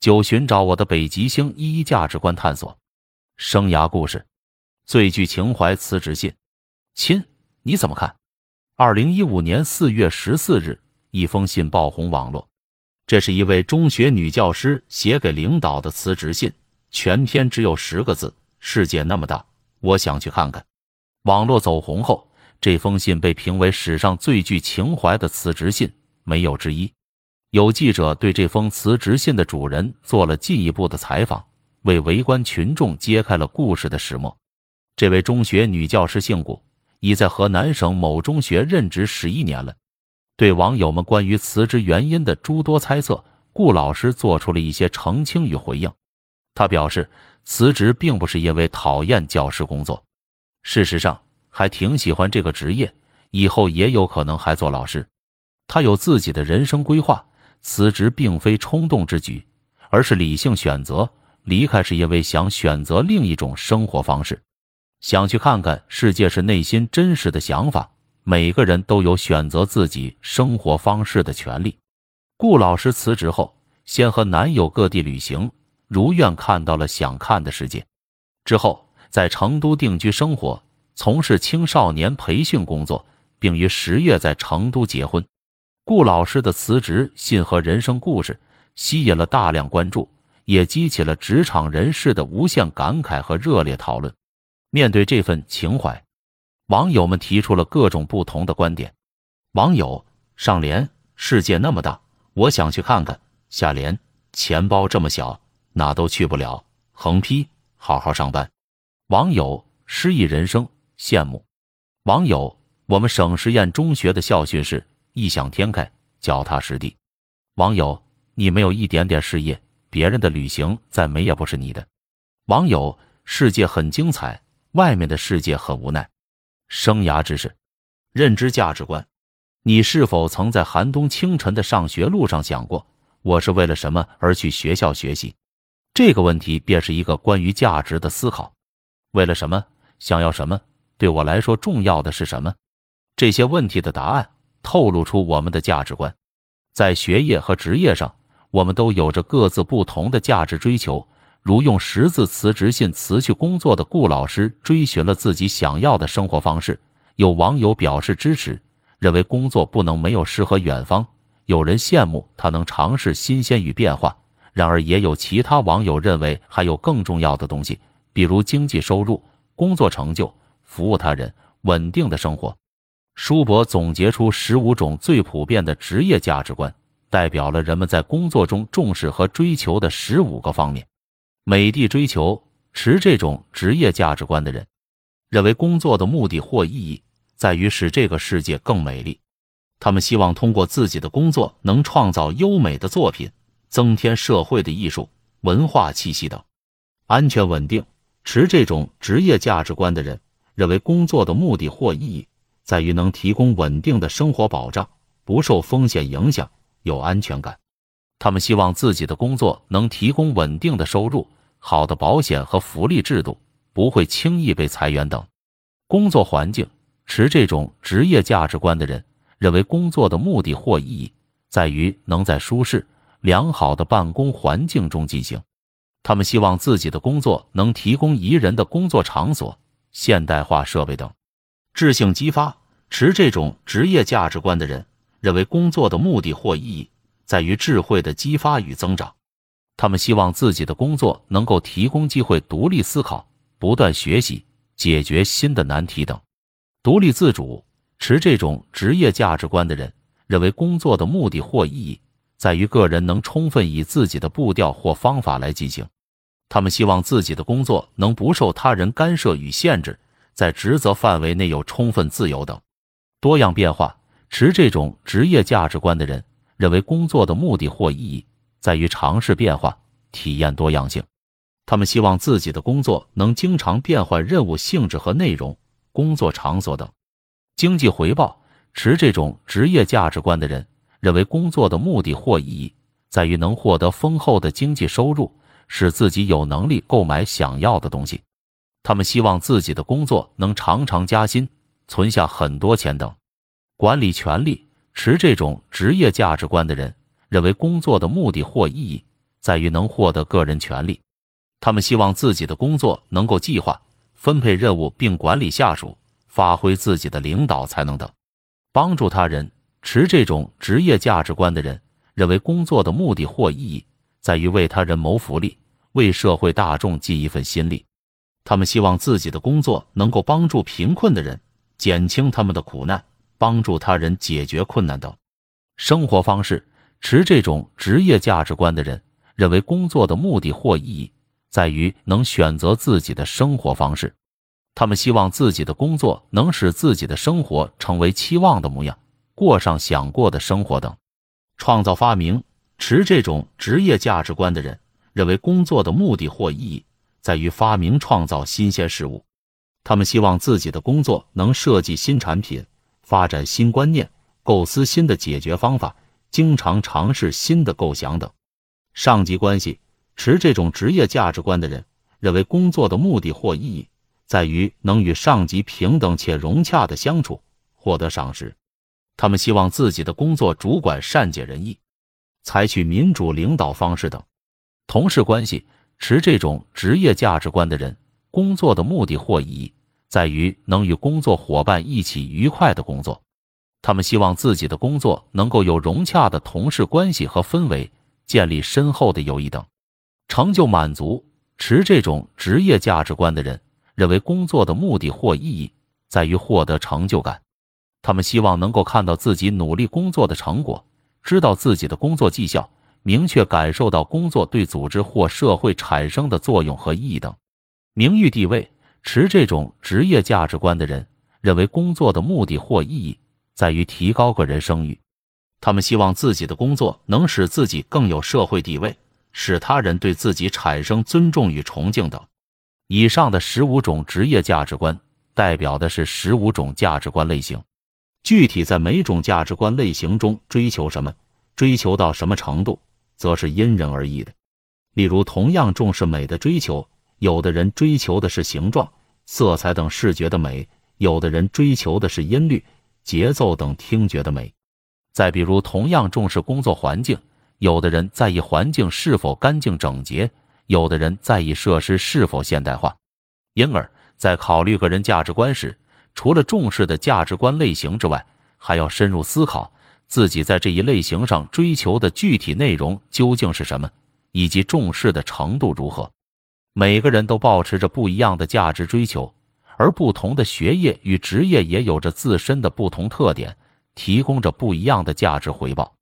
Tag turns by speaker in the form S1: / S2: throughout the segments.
S1: 九寻找我的北极星一一价值观探索，生涯故事，最具情怀辞职信，亲，你怎么看？二零一五年四月十四日，一封信爆红网络。这是一位中学女教师写给领导的辞职信，全篇只有十个字：“世界那么大，我想去看看。”网络走红后，这封信被评为史上最具情怀的辞职信，没有之一。有记者对这封辞职信的主人做了进一步的采访，为围观群众揭开了故事的始末。这位中学女教师姓顾，已在河南省某中学任职十一年了。对网友们关于辞职原因的诸多猜测，顾老师做出了一些澄清与回应。他表示，辞职并不是因为讨厌教师工作，事实上还挺喜欢这个职业，以后也有可能还做老师。他有自己的人生规划。辞职并非冲动之举，而是理性选择。离开是因为想选择另一种生活方式，想去看看世界，是内心真实的想法。每个人都有选择自己生活方式的权利。顾老师辞职后，先和男友各地旅行，如愿看到了想看的世界。之后在成都定居生活，从事青少年培训工作，并于十月在成都结婚。顾老师的辞职信和人生故事吸引了大量关注，也激起了职场人士的无限感慨和热烈讨论。面对这份情怀，网友们提出了各种不同的观点。网友上联：世界那么大，我想去看看。下联：钱包这么小，哪都去不了。横批：好好上班。网友诗意人生，羡慕。网友我们省实验中学的校训是。异想天开，脚踏实地。网友，你没有一点点事业，别人的旅行再美也不是你的。网友，世界很精彩，外面的世界很无奈。生涯知识，认知价值观。你是否曾在寒冬清晨的上学路上想过，我是为了什么而去学校学习？这个问题便是一个关于价值的思考。为了什么？想要什么？对我来说重要的是什么？这些问题的答案。透露出我们的价值观，在学业和职业上，我们都有着各自不同的价值追求。如用十字辞职信辞去工作的顾老师，追寻了自己想要的生活方式。有网友表示支持，认为工作不能没有诗和远方。有人羡慕他能尝试新鲜与变化。然而，也有其他网友认为还有更重要的东西，比如经济收入、工作成就、服务他人、稳定的生活。舒伯总结出十五种最普遍的职业价值观，代表了人们在工作中重视和追求的十五个方面。美的追求持这种职业价值观的人，认为工作的目的或意义在于使这个世界更美丽。他们希望通过自己的工作能创造优美的作品，增添社会的艺术文化气息等。安全稳定持这种职业价值观的人，认为工作的目的或意义。在于能提供稳定的生活保障，不受风险影响，有安全感。他们希望自己的工作能提供稳定的收入、好的保险和福利制度，不会轻易被裁员等。工作环境持这种职业价值观的人，认为工作的目的或意义在于能在舒适良好的办公环境中进行。他们希望自己的工作能提供宜人的工作场所、现代化设备等。智性激发持这种职业价值观的人，认为工作的目的或意义在于智慧的激发与增长。他们希望自己的工作能够提供机会独立思考、不断学习、解决新的难题等。独立自主持这种职业价值观的人，认为工作的目的或意义在于个人能充分以自己的步调或方法来进行。他们希望自己的工作能不受他人干涉与限制。在职责范围内有充分自由等，多样变化。持这种职业价值观的人认为，工作的目的或意义在于尝试变化、体验多样性。他们希望自己的工作能经常变换任务性质和内容、工作场所等。经济回报。持这种职业价值观的人认为，工作的目的或意义在于能获得丰厚的经济收入，使自己有能力购买想要的东西。他们希望自己的工作能常常加薪，存下很多钱等。管理权力持这种职业价值观的人认为，工作的目的或意义在于能获得个人权利。他们希望自己的工作能够计划、分配任务并管理下属，发挥自己的领导才能等。帮助他人，持这种职业价值观的人认为工作的目的或意义在于为他人谋福利，为社会大众尽一份心力。他们希望自己的工作能够帮助贫困的人，减轻他们的苦难，帮助他人解决困难等。生活方式，持这种职业价值观的人认为工作的目的或意义。在于能选择自己的生活方式，他们希望自己的工作能使自己的生活成为期望的模样，过上想过的生活等。创造发明，持这种职业价值观的人认为工作的目的或意义在于发明创造新鲜事物，他们希望自己的工作能设计新产品、发展新观念、构思新的解决方法、经常尝试新的构想等。上级关系。持这种职业价值观的人认为，工作的目的或意义在于能与上级平等且融洽的相处，获得赏识。他们希望自己的工作主管善解人意，采取民主领导方式等。同事关系，持这种职业价值观的人，工作的目的或意义在于能与工作伙伴一起愉快的工作。他们希望自己的工作能够有融洽的同事关系和氛围，建立深厚的友谊等。成就满足，持这种职业价值观的人认为，工作的目的或意义在于获得成就感。他们希望能够看到自己努力工作的成果，知道自己的工作绩效，明确感受到工作对组织或社会产生的作用和意义等。名誉地位，持这种职业价值观的人认为，工作的目的或意义在于提高个人声誉。他们希望自己的工作能使自己更有社会地位。使他人对自己产生尊重与崇敬等。以上的十五种职业价值观，代表的是十五种价值观类型。具体在每种价值观类型中追求什么，追求到什么程度，则是因人而异的。例如，同样重视美的追求，有的人追求的是形状、色彩等视觉的美，有的人追求的是音律、节奏等听觉的美。再比如，同样重视工作环境。有的人在意环境是否干净整洁，有的人在意设施是否现代化。因而，在考虑个人价值观时，除了重视的价值观类型之外，还要深入思考自己在这一类型上追求的具体内容究竟是什么，以及重视的程度如何。每个人都保持着不一样的价值追求，而不同的学业与职业也有着自身的不同特点，提供着不一样的价值回报。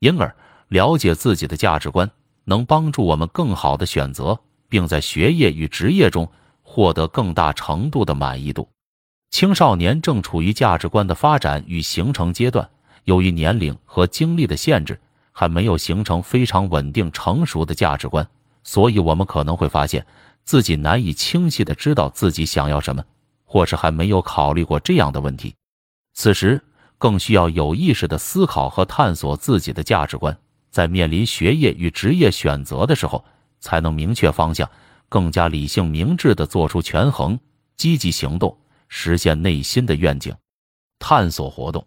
S1: 因而。了解自己的价值观，能帮助我们更好的选择，并在学业与职业中获得更大程度的满意度。青少年正处于价值观的发展与形成阶段，由于年龄和经历的限制，还没有形成非常稳定成熟的价值观，所以我们可能会发现自己难以清晰的知道自己想要什么，或是还没有考虑过这样的问题。此时更需要有意识的思考和探索自己的价值观。在面临学业与职业选择的时候，才能明确方向，更加理性明智的做出权衡，积极行动，实现内心的愿景。探索活动，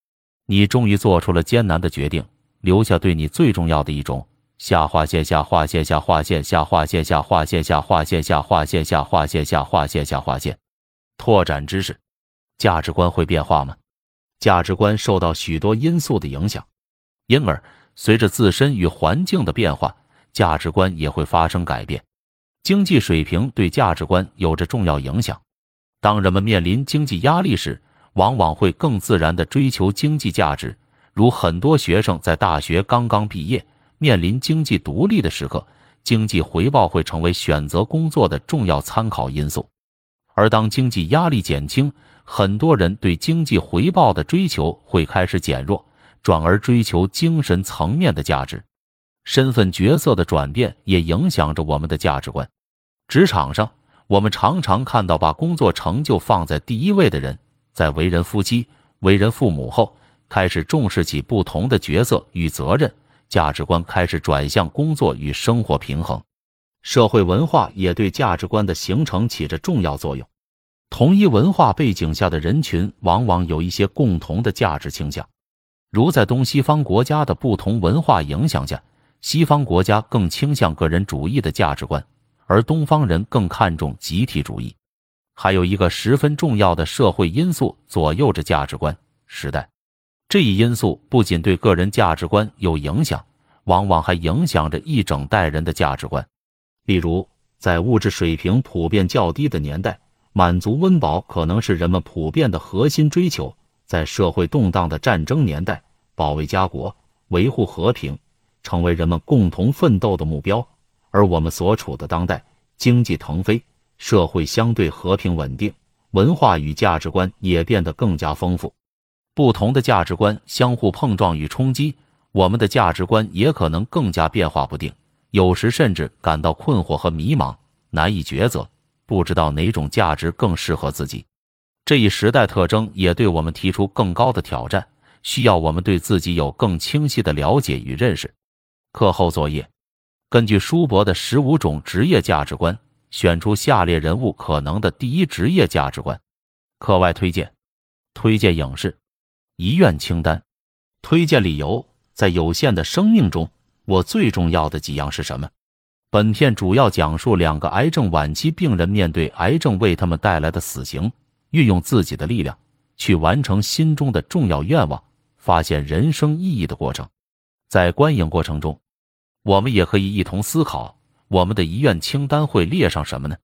S1: 你终于做出了艰难的决定，留下对你最重要的一种。下划线下划线下划线下划线下划线下划线下划线下划线下划线下划线。拓展知识，价值观会变化吗？价值观受到许多因素的影响，因而随着自身与环境的变化，价值观也会发生改变。经济水平对价值观有着重要影响。当人们面临经济压力时，往往会更自然地追求经济价值，如很多学生在大学刚刚毕业，面临经济独立的时刻，经济回报会成为选择工作的重要参考因素。而当经济压力减轻，很多人对经济回报的追求会开始减弱，转而追求精神层面的价值。身份角色的转变也影响着我们的价值观。职场上，我们常常看到把工作成就放在第一位的人。在为人夫妻、为人父母后，开始重视起不同的角色与责任，价值观开始转向工作与生活平衡。社会文化也对价值观的形成起着重要作用。同一文化背景下的人群往往有一些共同的价值倾向，如在东西方国家的不同文化影响下，西方国家更倾向个人主义的价值观，而东方人更看重集体主义。还有一个十分重要的社会因素左右着价值观：时代。这一因素不仅对个人价值观有影响，往往还影响着一整代人的价值观。例如，在物质水平普遍较低的年代，满足温饱可能是人们普遍的核心追求；在社会动荡的战争年代，保卫家国、维护和平成为人们共同奋斗的目标。而我们所处的当代，经济腾飞。社会相对和平稳定，文化与价值观也变得更加丰富。不同的价值观相互碰撞与冲击，我们的价值观也可能更加变化不定，有时甚至感到困惑和迷茫，难以抉择，不知道哪种价值更适合自己。这一时代特征也对我们提出更高的挑战，需要我们对自己有更清晰的了解与认识。课后作业：根据舒伯的十五种职业价值观。选出下列人物可能的第一职业价值观。课外推荐：推荐影视、遗愿清单。推荐理由：在有限的生命中，我最重要的几样是什么？本片主要讲述两个癌症晚期病人面对癌症为他们带来的死刑，运用自己的力量去完成心中的重要愿望，发现人生意义的过程。在观影过程中，我们也可以一同思考。我们的遗愿清单会列上什么呢？